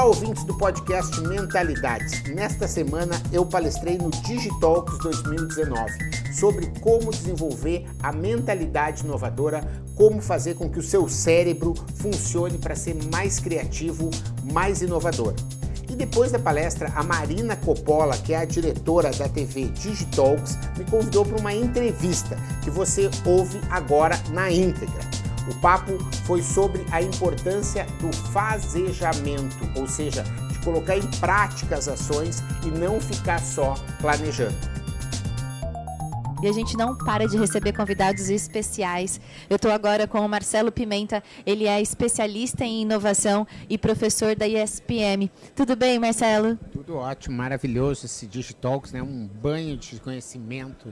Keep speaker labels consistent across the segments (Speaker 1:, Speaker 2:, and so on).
Speaker 1: Olá, ouvintes do podcast Mentalidades. Nesta semana eu palestrei no Digitalks 2019 sobre como desenvolver a mentalidade inovadora, como fazer com que o seu cérebro funcione para ser mais criativo, mais inovador. E depois da palestra, a Marina Coppola, que é a diretora da TV Digitalks, me convidou para uma entrevista que você ouve agora na íntegra. O papo foi sobre a importância do fazejamento, ou seja, de colocar em prática as ações e não ficar só planejando.
Speaker 2: E a gente não para de receber convidados especiais. Eu estou agora com o Marcelo Pimenta, ele é especialista em inovação e professor da ISPM. Tudo bem, Marcelo?
Speaker 1: Tudo ótimo, maravilhoso esse Digitalks, né? Um banho de conhecimento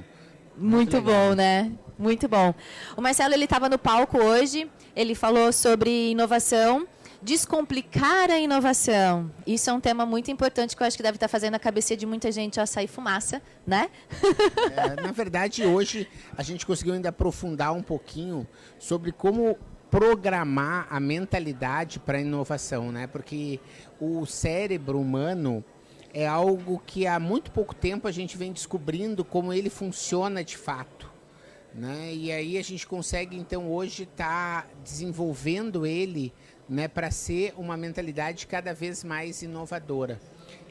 Speaker 2: muito bom, né? Muito bom. O Marcelo ele estava no palco hoje. Ele falou sobre inovação, descomplicar a inovação. Isso é um tema muito importante que eu acho que deve estar fazendo a cabeça de muita gente a sair fumaça, né?
Speaker 1: É, na verdade, hoje a gente conseguiu ainda aprofundar um pouquinho sobre como programar a mentalidade para a inovação, né? Porque o cérebro humano é algo que há muito pouco tempo a gente vem descobrindo como ele funciona de fato. Né? E aí a gente consegue então hoje estar tá desenvolvendo ele né, para ser uma mentalidade cada vez mais inovadora.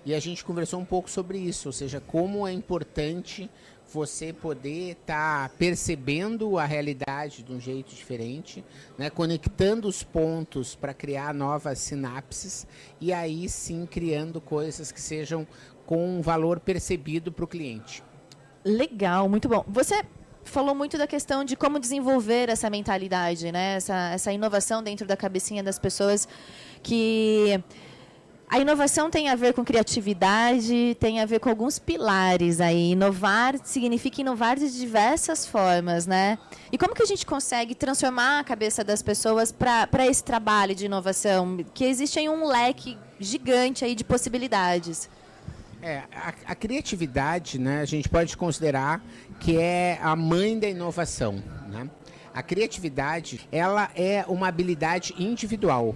Speaker 1: E a gente conversou um pouco sobre isso, ou seja, como é importante você poder estar tá percebendo a realidade de um jeito diferente, né? conectando os pontos para criar novas sinapses e aí sim criando coisas que sejam com um valor percebido para o cliente.
Speaker 2: Legal, muito bom. Você falou muito da questão de como desenvolver essa mentalidade, né? essa, essa inovação dentro da cabecinha das pessoas que a inovação tem a ver com criatividade, tem a ver com alguns pilares aí. Inovar significa inovar de diversas formas, né? E como que a gente consegue transformar a cabeça das pessoas para esse trabalho de inovação? Que existe aí um leque gigante aí de possibilidades.
Speaker 1: É, a, a criatividade, né, a gente pode considerar que é a mãe da inovação, né? A criatividade, ela é uma habilidade individual.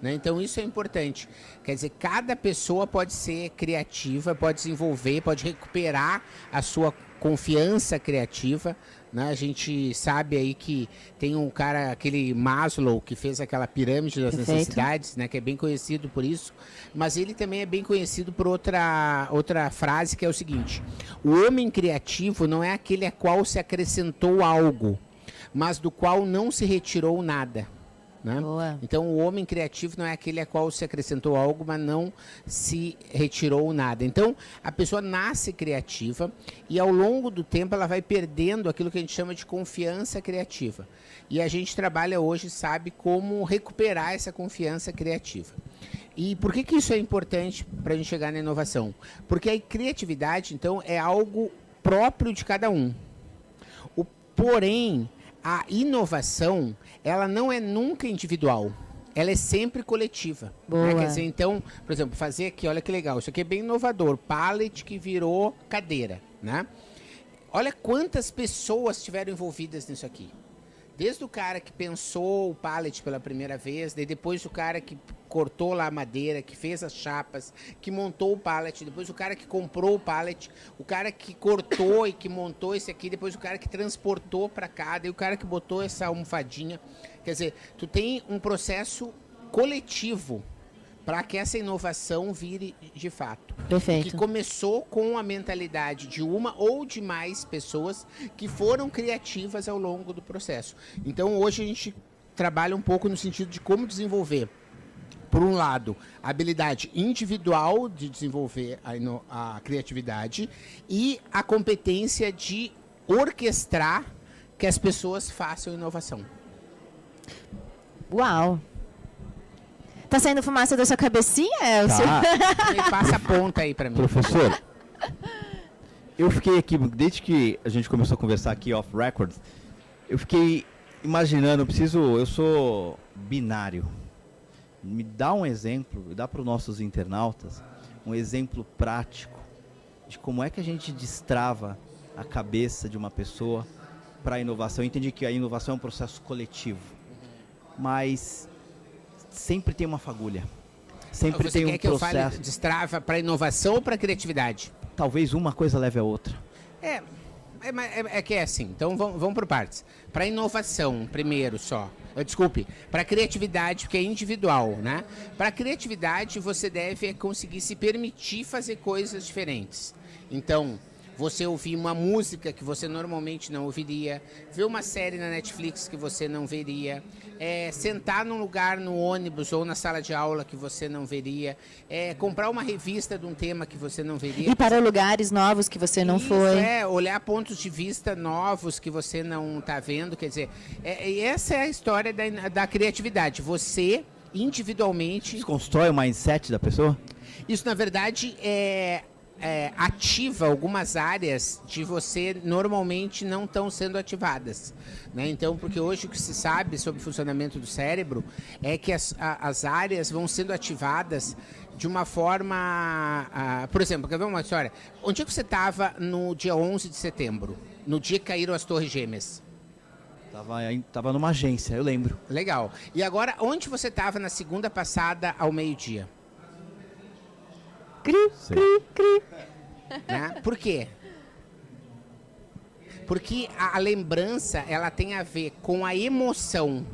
Speaker 1: Né? Então isso é importante. Quer dizer, cada pessoa pode ser criativa, pode desenvolver, pode recuperar a sua confiança criativa. Né? A gente sabe aí que tem um cara, aquele Maslow, que fez aquela pirâmide das Perfeito. necessidades, né? que é bem conhecido por isso. Mas ele também é bem conhecido por outra, outra frase que é o seguinte: o homem criativo não é aquele a qual se acrescentou algo, mas do qual não se retirou nada. Né? Então, o homem criativo não é aquele a qual se acrescentou algo, mas não se retirou nada. Então, a pessoa nasce criativa e, ao longo do tempo, ela vai perdendo aquilo que a gente chama de confiança criativa. E a gente trabalha hoje, sabe, como recuperar essa confiança criativa. E por que, que isso é importante para a gente chegar na inovação? Porque a criatividade, então, é algo próprio de cada um. O, porém, a inovação, ela não é nunca individual. Ela é sempre coletiva. Né? Quer dizer, então, por exemplo, fazer aqui, olha que legal, isso aqui é bem inovador. Pallet que virou cadeira, né? Olha quantas pessoas estiveram envolvidas nisso aqui. Desde o cara que pensou o pallet pela primeira vez, depois o cara que cortou lá a madeira, que fez as chapas, que montou o pallet, depois o cara que comprou o pallet, o cara que cortou e que montou esse aqui, depois o cara que transportou para cá, daí o cara que botou essa almofadinha. Quer dizer, tu tem um processo coletivo para que essa inovação vire de fato.
Speaker 2: Perfeito.
Speaker 1: Que começou com a mentalidade de uma ou de mais pessoas que foram criativas ao longo do processo. Então hoje a gente trabalha um pouco no sentido de como desenvolver por um lado, a habilidade individual de desenvolver a, a, criatividade e a competência de orquestrar que as pessoas façam inovação.
Speaker 2: Uau! Tá saindo fumaça da sua cabecinha, Elcio?
Speaker 1: Tá. Passa a ponta aí para mim.
Speaker 3: Professor, eu fiquei aqui, desde que a gente começou a conversar aqui off record, eu fiquei imaginando, eu preciso, eu sou binário. Me dá um exemplo, dá para os nossos internautas um exemplo prático de como é que a gente destrava a cabeça de uma pessoa para a inovação. Eu entendi que a inovação é um processo coletivo, mas sempre tem uma fagulha. sempre
Speaker 1: Você
Speaker 3: tem
Speaker 1: quer
Speaker 3: um
Speaker 1: que eu
Speaker 3: processo.
Speaker 1: fale destrava para inovação ou para criatividade?
Speaker 3: Talvez uma coisa leve a outra.
Speaker 1: É, é, é- é que é assim, então vamos, vamos por partes. Para inovação, primeiro só. Desculpe, para criatividade, porque é individual, né? Para criatividade, você deve conseguir se permitir fazer coisas diferentes. Então, você ouvir uma música que você normalmente não ouviria, ver uma série na Netflix que você não veria, é, sentar num lugar no ônibus ou na sala de aula que você não veria, é, comprar uma revista de um tema que você não veria.
Speaker 2: Ir para lugares novos que você não
Speaker 1: Isso,
Speaker 2: foi.
Speaker 1: É, olhar pontos de vista novos que você não está vendo. Quer dizer, é- essa é a história da, da criatividade. Você, individualmente.
Speaker 3: Constrói o mindset da pessoa?
Speaker 1: Isso, na verdade, é, é, ativa algumas áreas de você normalmente não estão sendo ativadas. Né? Então, porque hoje o que se sabe sobre o funcionamento do cérebro é que as, a- as áreas vão sendo ativadas de uma forma. ah, por exemplo, quer ver uma história? Onde é que você estava no dia 11 de setembro? No dia que caíram as Torres Gêmeas?
Speaker 3: Tava, em- tava numa agência, eu lembro.
Speaker 1: Legal. E agora, onde você estava na segunda passada ao meio-dia?
Speaker 2: Cri, cri, cri.
Speaker 1: né? Por quê? Porque a, a lembrança ela tem a ver com a emoção,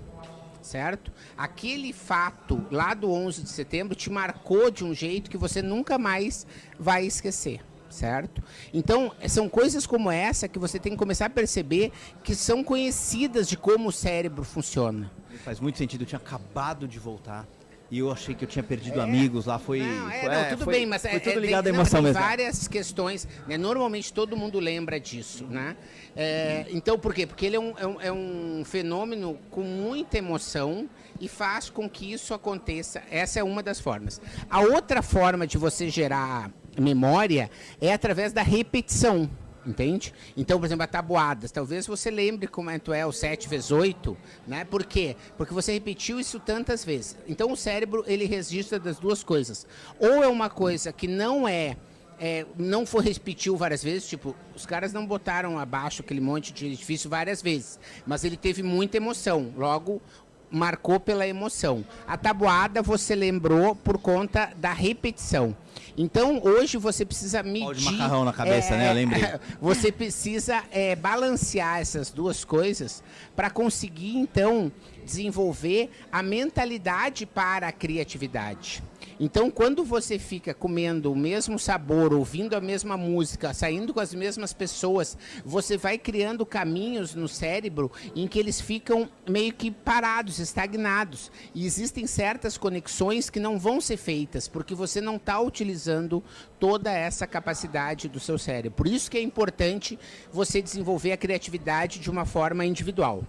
Speaker 1: certo? Aquele fato lá do 11 de setembro te marcou de um jeito que você nunca mais vai esquecer. Certo? Então, são coisas como essa que você tem que começar a perceber que são conhecidas de como o cérebro funciona.
Speaker 3: Faz muito sentido, eu tinha acabado de voltar. E eu achei que eu tinha perdido amigos lá, foi.
Speaker 1: Não, é,
Speaker 3: foi-
Speaker 1: não,
Speaker 3: é,
Speaker 1: tudo
Speaker 3: foi-
Speaker 1: bem, mas
Speaker 3: foi
Speaker 1: é,
Speaker 3: tudo
Speaker 1: é,
Speaker 3: ligado à emoção mesmo.
Speaker 1: várias questões, né? Normalmente todo mundo lembra disso, né? É, então, por quê? Porque ele é um, é, um, é um fenômeno com muita emoção e faz com que isso aconteça. Essa é uma das formas. A outra forma de você gerar memória é através da repetição. Entende? Então, por exemplo, a tabuadas. Talvez você lembre como é, é o 7 vezes 8, né? Por quê? Porque você repetiu isso tantas vezes. Então, o cérebro, ele registra das duas coisas. Ou é uma coisa que não é, é, não foi repetiu várias vezes, tipo, os caras não botaram abaixo aquele monte de edifício várias vezes, mas ele teve muita emoção. Logo, marcou pela emoção. A tabuada você lembrou por conta da repetição. Então, hoje você precisa medir...
Speaker 3: Pau de macarrão na cabeça, né? Eu lembrei.
Speaker 1: Você precisa é, balancear essas duas coisas para conseguir, então, desenvolver a mentalidade para a criatividade. Então, quando você fica comendo o mesmo sabor, ouvindo a mesma música, saindo com as mesmas pessoas, você vai criando caminhos no cérebro em que eles ficam meio que parados, estagnados. E existem certas conexões que não vão ser feitas, porque você não está utilizando toda essa capacidade do seu cérebro. Por isso que é importante você desenvolver a criatividade de uma forma individual.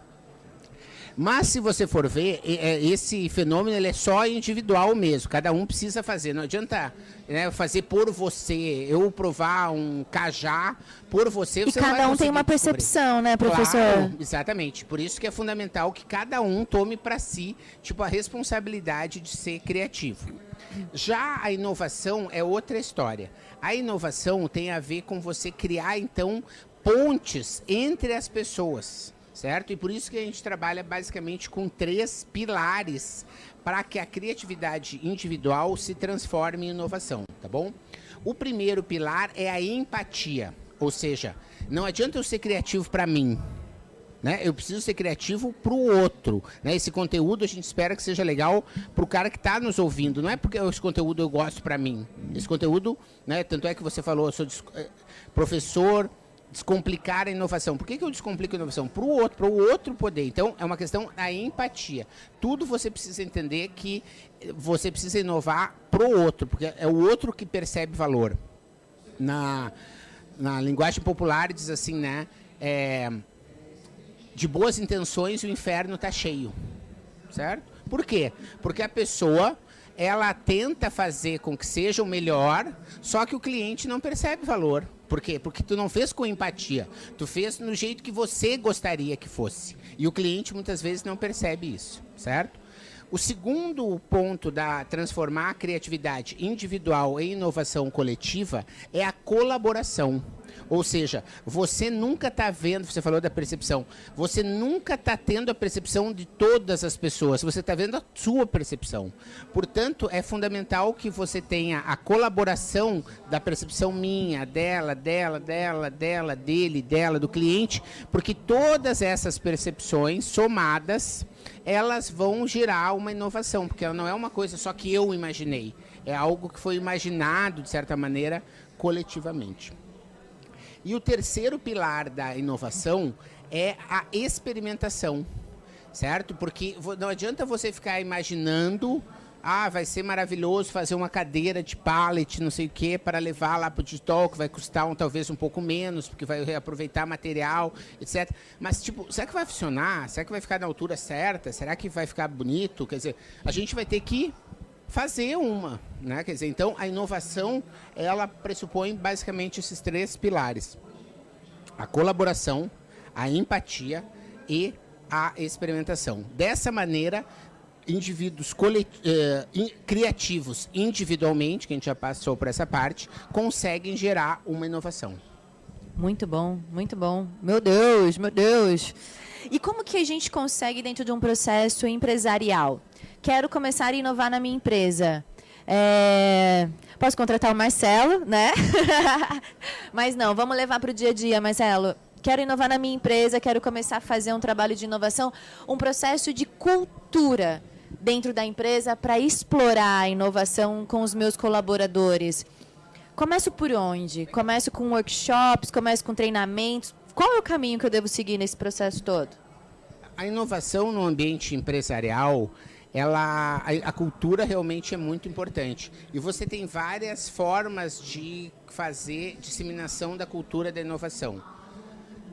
Speaker 1: Mas se você for ver, é, esse fenômeno ele é só individual mesmo. Cada um precisa fazer. Não adianta né, fazer por você. Eu provar um cajá por você.
Speaker 2: E
Speaker 1: você
Speaker 2: cada um tem uma
Speaker 1: descobrir.
Speaker 2: percepção, né, professor?
Speaker 1: Claro, exatamente. Por isso que é fundamental que cada um tome para si tipo a responsabilidade de ser criativo. Já a inovação é outra história. A inovação tem a ver com você criar então pontes entre as pessoas, certo? E por isso que a gente trabalha basicamente com três pilares para que a criatividade individual se transforme em inovação, tá bom? O primeiro pilar é a empatia, ou seja, não adianta eu ser criativo para mim, né? Eu preciso ser criativo para o outro. Né? Esse conteúdo a gente espera que seja legal para o cara que está nos ouvindo. Não é porque esse conteúdo eu gosto para mim. Esse conteúdo, né? tanto é que você falou, eu sou eh, professor, descomplicar a inovação. Por que, que eu descomplico a inovação? Para o outro, para o outro poder. Então, é uma questão da empatia. Tudo você precisa entender que eh, você precisa inovar para o outro, porque é o outro que percebe valor. Na, na linguagem popular diz assim, né? É, de boas intenções o inferno está cheio. Certo? Por quê? Porque a pessoa ela tenta fazer com que seja o melhor, só que o cliente não percebe valor. Por quê? Porque tu não fez com empatia. Tu fez no jeito que você gostaria que fosse. E o cliente muitas vezes não percebe isso, certo? O segundo ponto da transformar a criatividade individual em inovação coletiva é a colaboração. Ou seja, você nunca está vendo, você falou da percepção, você nunca está tendo a percepção de todas as pessoas, você está vendo a sua percepção. Portanto, é fundamental que você tenha a colaboração da percepção minha, dela, dela, dela, dela, dele, dela, do cliente, porque todas essas percepções somadas, elas vão gerar uma inovação, porque ela não é uma coisa só que eu imaginei, é algo que foi imaginado, de certa maneira, coletivamente. E o terceiro pilar da inovação é a experimentação, certo? Porque não adianta você ficar imaginando, ah, vai ser maravilhoso fazer uma cadeira de pallet, não sei o quê, para levar lá para o digital, que vai custar um, talvez um pouco menos, porque vai reaproveitar material, etc. Mas, tipo, será que vai funcionar? Será que vai ficar na altura certa? Será que vai ficar bonito? Quer dizer, a gente vai ter que fazer uma, né? Quer dizer, então a inovação ela pressupõe basicamente esses três pilares: a colaboração, a empatia e a experimentação. Dessa maneira, indivíduos eh, criativos individualmente, que a gente já passou por essa parte, conseguem gerar uma inovação.
Speaker 2: Muito bom, muito bom. Meu Deus, meu Deus. E como que a gente consegue dentro de um processo empresarial quero começar a inovar na minha empresa. É... Posso contratar o Marcelo, né? Mas não, vamos levar para o dia a dia, Marcelo. Quero inovar na minha empresa, quero começar a fazer um trabalho de inovação, um processo de cultura dentro da empresa para explorar a inovação com os meus colaboradores. Começo por onde? Começo com workshops, começo com treinamentos. Qual é o caminho que eu devo seguir nesse processo todo?
Speaker 1: A inovação no ambiente empresarial, ela a, a, cultura realmente é muito importante. E você tem várias formas de fazer disseminação da cultura da inovação.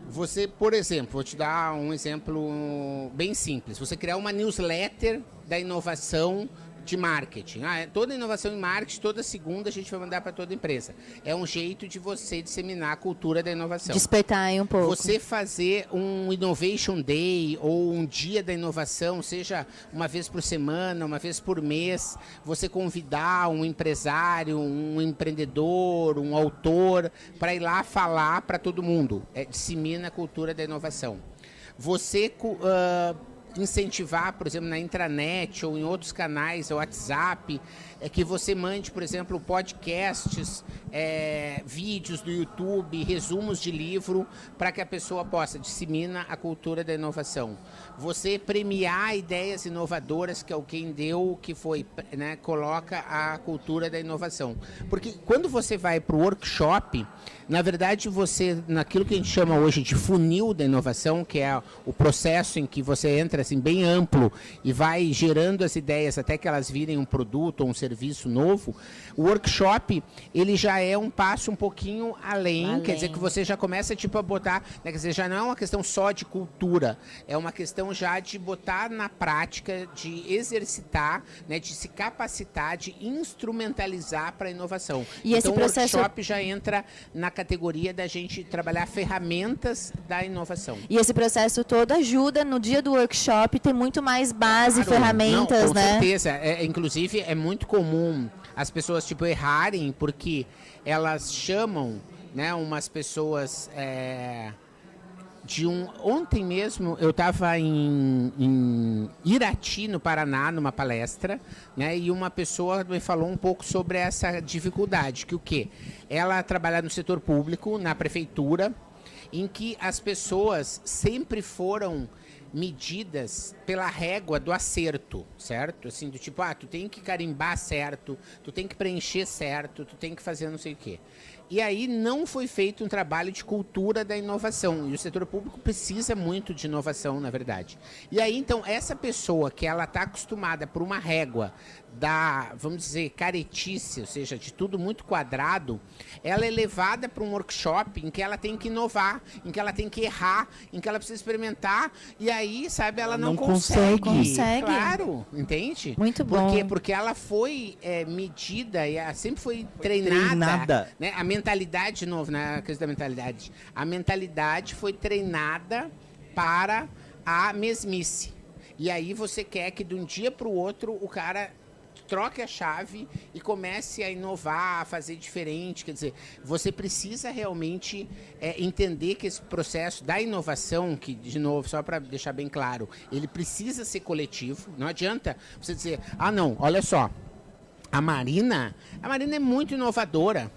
Speaker 1: Você, por exemplo, vou te dar um exemplo bem simples. Você criar uma newsletter da inovação de marketing. Ah, é toda inovação em marketing, toda segunda a gente vai mandar para toda empresa. É um jeito de você disseminar a cultura da inovação.
Speaker 2: Despertar aí um pouco.
Speaker 1: Você fazer um Innovation Day ou um dia da inovação, seja uma vez por semana, uma vez por mês, você convidar um empresário, um empreendedor, um autor para ir lá falar para todo mundo. É, dissemina a cultura da inovação. Você uh, incentivar, por exemplo, na intranet ou em outros canais, WhatsApp, é que você mande, por exemplo, podcasts, é, vídeos do YouTube, resumos de livro, para que a pessoa possa disseminar a cultura da inovação. Você premiar ideias inovadoras, que é o quem deu, que foi, né, coloca a cultura da inovação. Porque quando você vai para o workshop, na verdade, você, naquilo que a gente chama hoje de funil da inovação, que é o processo em que você entra assim bem amplo e vai gerando as ideias até que elas virem um produto ou um serviço novo, o workshop ele já é um passo um pouquinho além, além. quer dizer que você já começa tipo a botar, né, quer dizer, já não é uma questão só de cultura, é uma questão já de botar na prática, de exercitar, né, de se capacitar, de instrumentalizar para a inovação.
Speaker 2: E
Speaker 1: então,
Speaker 2: esse processo...
Speaker 1: o workshop já entra na categoria da gente trabalhar ferramentas da inovação.
Speaker 2: E esse processo todo ajuda no dia do workshop ter muito mais base, claro, ferramentas,
Speaker 1: não, com
Speaker 2: né?
Speaker 1: Com certeza. É, inclusive, é muito comum as pessoas tipo errarem porque elas chamam, né, umas pessoas é, de um. Ontem mesmo eu estava em, em, Irati, no Paraná, numa palestra, né? E uma pessoa me falou um pouco sobre essa dificuldade, que o quê? Ela trabalha no setor público, na prefeitura, em que as pessoas sempre foram medidas pela régua do acerto, certo? Assim, do tipo, ah, tu tem que carimbar certo, tu tem que preencher certo, tu tem que fazer não sei o quê. E aí não foi feito um trabalho de cultura da inovação. E o setor público precisa muito de inovação, na verdade. E aí, então, essa pessoa que ela está acostumada por uma régua da, vamos dizer, caretice, ou seja, de tudo muito quadrado, ela é levada para um workshop em que ela tem que inovar, em que ela tem que errar, em que ela precisa experimentar, e aí, sabe, ela, não, não consegue.
Speaker 2: consegue.
Speaker 1: Claro, entende?
Speaker 2: Muito bom.
Speaker 1: Por quê? Porque ela foi é, medida e sempre foi treinada. treinada. Né? A mentalidade, de novo, na né? questão da mentalidade. A mentalidade foi treinada para a mesmice. E aí você quer que de um dia para o outro o cara troque a chave e comece a inovar, a fazer diferente. Quer dizer, você precisa realmente é, entender que esse processo da inovação, que, de novo, só para deixar bem claro, ele precisa ser coletivo. Não adianta você dizer, ah, não, olha só, a Marina, a Marina é muito inovadora.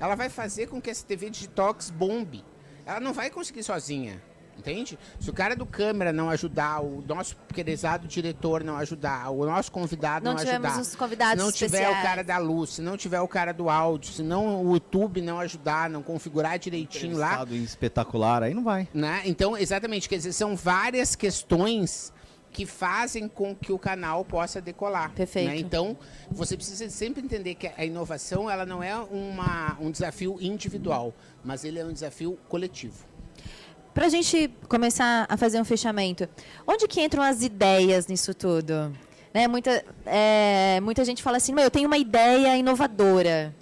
Speaker 1: Ela vai fazer com que essa TV Digitox bombe. Ela não vai conseguir sozinha. Entende? Se o cara do câmera não ajudar, o nosso querezado diretor não ajudar, o nosso convidado não,
Speaker 2: não
Speaker 1: ajudar,
Speaker 2: os convidados
Speaker 1: se não tiver
Speaker 2: especiais.
Speaker 1: o cara da luz, se não tiver o cara do áudio, se não o YouTube não ajudar, não configurar direitinho lá,
Speaker 3: Estado espetacular, aí não vai.
Speaker 1: né? Então, exatamente, quer dizer, são várias questões que fazem com que o canal possa decolar.
Speaker 2: Perfeito.
Speaker 1: né? Então, você precisa sempre entender que a inovação ela não é uma, um desafio individual, mas ele é um desafio coletivo.
Speaker 2: Para a gente começar a fazer um fechamento, onde que entram as ideias nisso tudo? Né, muita, é, muita gente fala assim, "Meu, eu tenho uma ideia inovadora.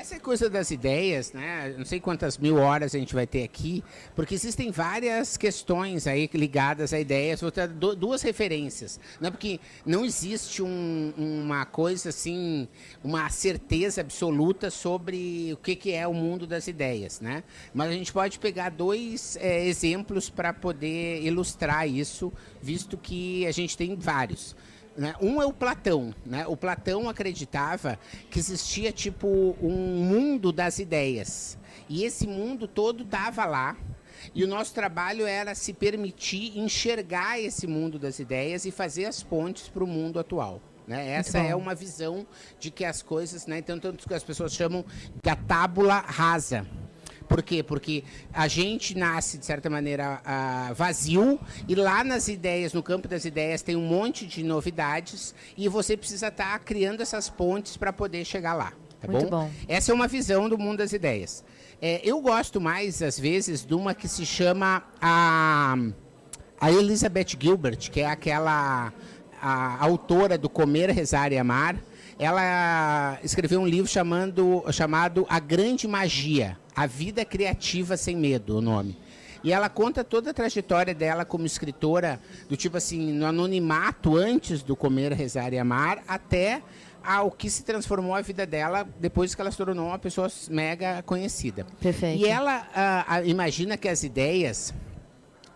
Speaker 1: Essa é coisa das ideias, né? Não sei quantas mil horas a gente vai ter aqui, porque existem várias questões aí ligadas a ideias. Vou du- duas referências, né? Porque não existe um- uma coisa assim, uma certeza absoluta sobre o que, que é o mundo das ideias, né? Mas a gente pode pegar dois eh, exemplos para poder ilustrar isso, visto que a gente tem vários. Né? Um é o Platão. Né? O Platão acreditava que existia tipo um mundo das ideias. E esse mundo todo estava lá. E o nosso trabalho era se permitir enxergar esse mundo das ideias e fazer as pontes para o mundo atual. Né? Essa é uma visão de que as coisas, né? então, tanto que as pessoas chamam da tábula rasa. Por quê? Porque a gente nasce, de certa maneira, ah, vazio, e lá nas ideias, no campo das ideias, tem um monte de novidades, e você precisa estar criando essas pontes para poder chegar lá. Tá
Speaker 2: Muito
Speaker 1: bom?
Speaker 2: bom.
Speaker 1: Essa é uma visão do mundo das ideias. É, eu gosto mais, às vezes, de uma que se chama a, a Elizabeth Gilbert, que é aquela a autora do Comer, Rezar e Amar. Ela escreveu um livro chamando, chamado A Grande Magia, A Vida Criativa Sem Medo, o nome. E ela conta toda a trajetória dela como escritora, do tipo assim, no anonimato antes do Comer, Rezar e Amar, até ao que se transformou a vida dela depois que ela se tornou uma pessoa mega conhecida.
Speaker 2: Perfeito.
Speaker 1: E ela ah, imagina que as ideias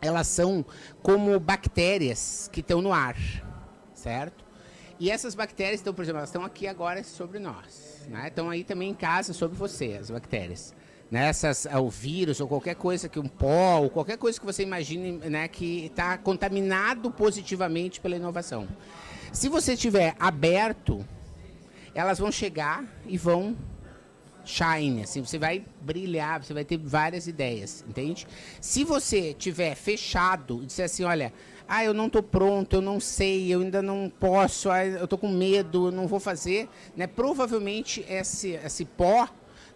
Speaker 1: elas são como bactérias que estão no ar, certo? E essas bactérias, então, por exemplo, elas estão aqui agora sobre nós, né? Estão aí também em casa sobre você, as bactérias. Né? O vírus ou qualquer coisa que um pó, ou qualquer coisa que você imagine né, que está contaminado positivamente pela inovação. Se você tiver aberto, elas vão chegar e vão shine, assim, você vai brilhar, você vai ter várias ideias, entende? Se você tiver fechado e disser assim, olha, ah, eu não estou pronto, eu não sei, eu ainda não posso, ah, eu estou com medo, eu não vou fazer, né? Provavelmente esse, esse pó,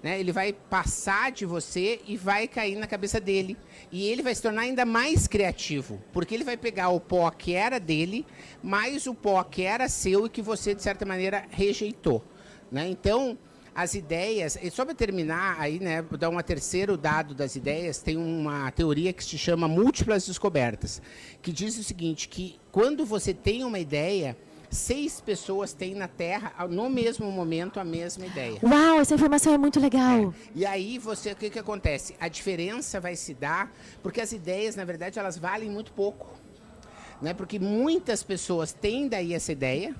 Speaker 1: né, ele vai passar de você e vai cair na cabeça dele. E ele vai se tornar ainda mais criativo, porque ele vai pegar o pó que era dele, mais o pó que era seu e que você, de certa maneira, rejeitou. Né? Então, as ideias, e só para terminar aí, né, dar um terceiro dado das ideias, tem uma teoria que se chama múltiplas descobertas, que diz o seguinte, que quando você tem uma ideia, seis pessoas têm na Terra, no mesmo momento, a mesma ideia.
Speaker 2: Uau, essa informação é muito legal.
Speaker 1: E aí você, o que, que acontece? A diferença vai se dar, porque as ideias, na verdade, elas valem muito pouco. Né? Porque muitas pessoas têm daí essa ideia,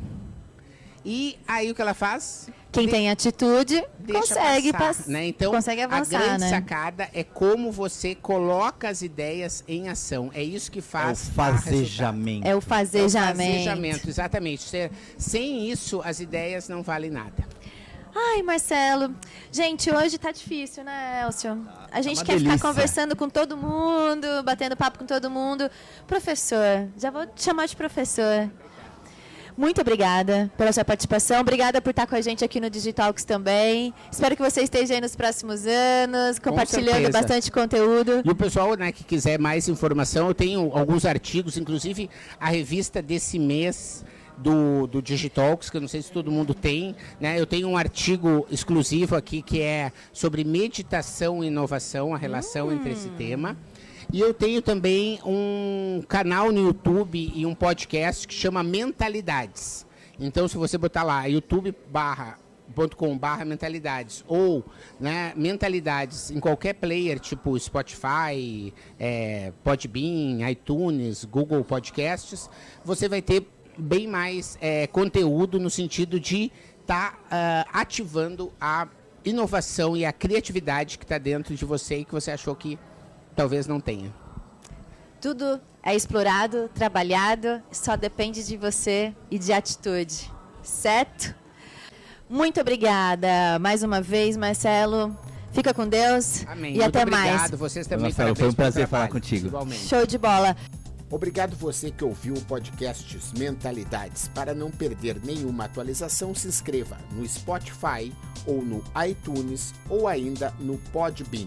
Speaker 1: e aí o que ela faz?
Speaker 2: Quem tem atitude consegue
Speaker 1: passar,
Speaker 2: passar.
Speaker 1: né? Então,
Speaker 2: consegue avançar,
Speaker 1: a grande
Speaker 2: né?
Speaker 1: sacada é como você coloca as ideias em ação. É isso que
Speaker 3: É o
Speaker 1: faz dar resultado.
Speaker 3: fazejamento.
Speaker 2: É o
Speaker 1: É o
Speaker 2: fazejamento.
Speaker 1: fazejamento, exatamente. Você- sem isso, as ideias não valem nada.
Speaker 2: Ai, Marcelo. Gente, hoje tá difícil, né, Elcio? A gente
Speaker 3: uma
Speaker 2: quer
Speaker 3: delícia.
Speaker 2: ficar conversando com todo mundo, batendo papo com todo mundo. Professor, já vou te chamar de professor. Muito obrigada pela sua participação. Obrigada por estar com a gente aqui no Digitalks também. Espero que você esteja aí nos próximos anos, compartilhando
Speaker 1: certeza.
Speaker 2: bastante conteúdo.
Speaker 1: E o pessoal né, que quiser mais informação, eu tenho alguns artigos, inclusive a revista desse mês do, do Digitalks, que eu não sei se todo mundo tem. Né? Eu tenho um artigo exclusivo aqui que é sobre meditação e inovação, a relação entre esse tema. E eu tenho também um canal no YouTube e um podcast que chama Mentalidades.
Speaker 4: Então, se você botar lá YouTube barra .com/barra mentalidades ou né, mentalidades em qualquer player tipo Spotify, é, Podbean, iTunes, Google Podcasts, você vai ter bem mais é, conteúdo no sentido de estar tá, uh, ativando a inovação e a criatividade que está dentro de você e que você achou que talvez não tenha.
Speaker 2: Tudo é explorado, trabalhado, só depende de você e de atitude, certo? Muito obrigada mais uma vez, Marcelo. Fica com Deus.
Speaker 4: Amém.
Speaker 2: E
Speaker 4: Muito
Speaker 2: até
Speaker 4: obrigado.
Speaker 2: mais.
Speaker 4: Vocês também.
Speaker 3: Marcelo, foi um prazer falar contigo.
Speaker 4: Igualmente.
Speaker 2: Show de bola.
Speaker 1: Obrigado você que ouviu o podcast Mentalidades. Para não perder nenhuma atualização, se inscreva no Spotify ou no iTunes ou ainda no Podbean.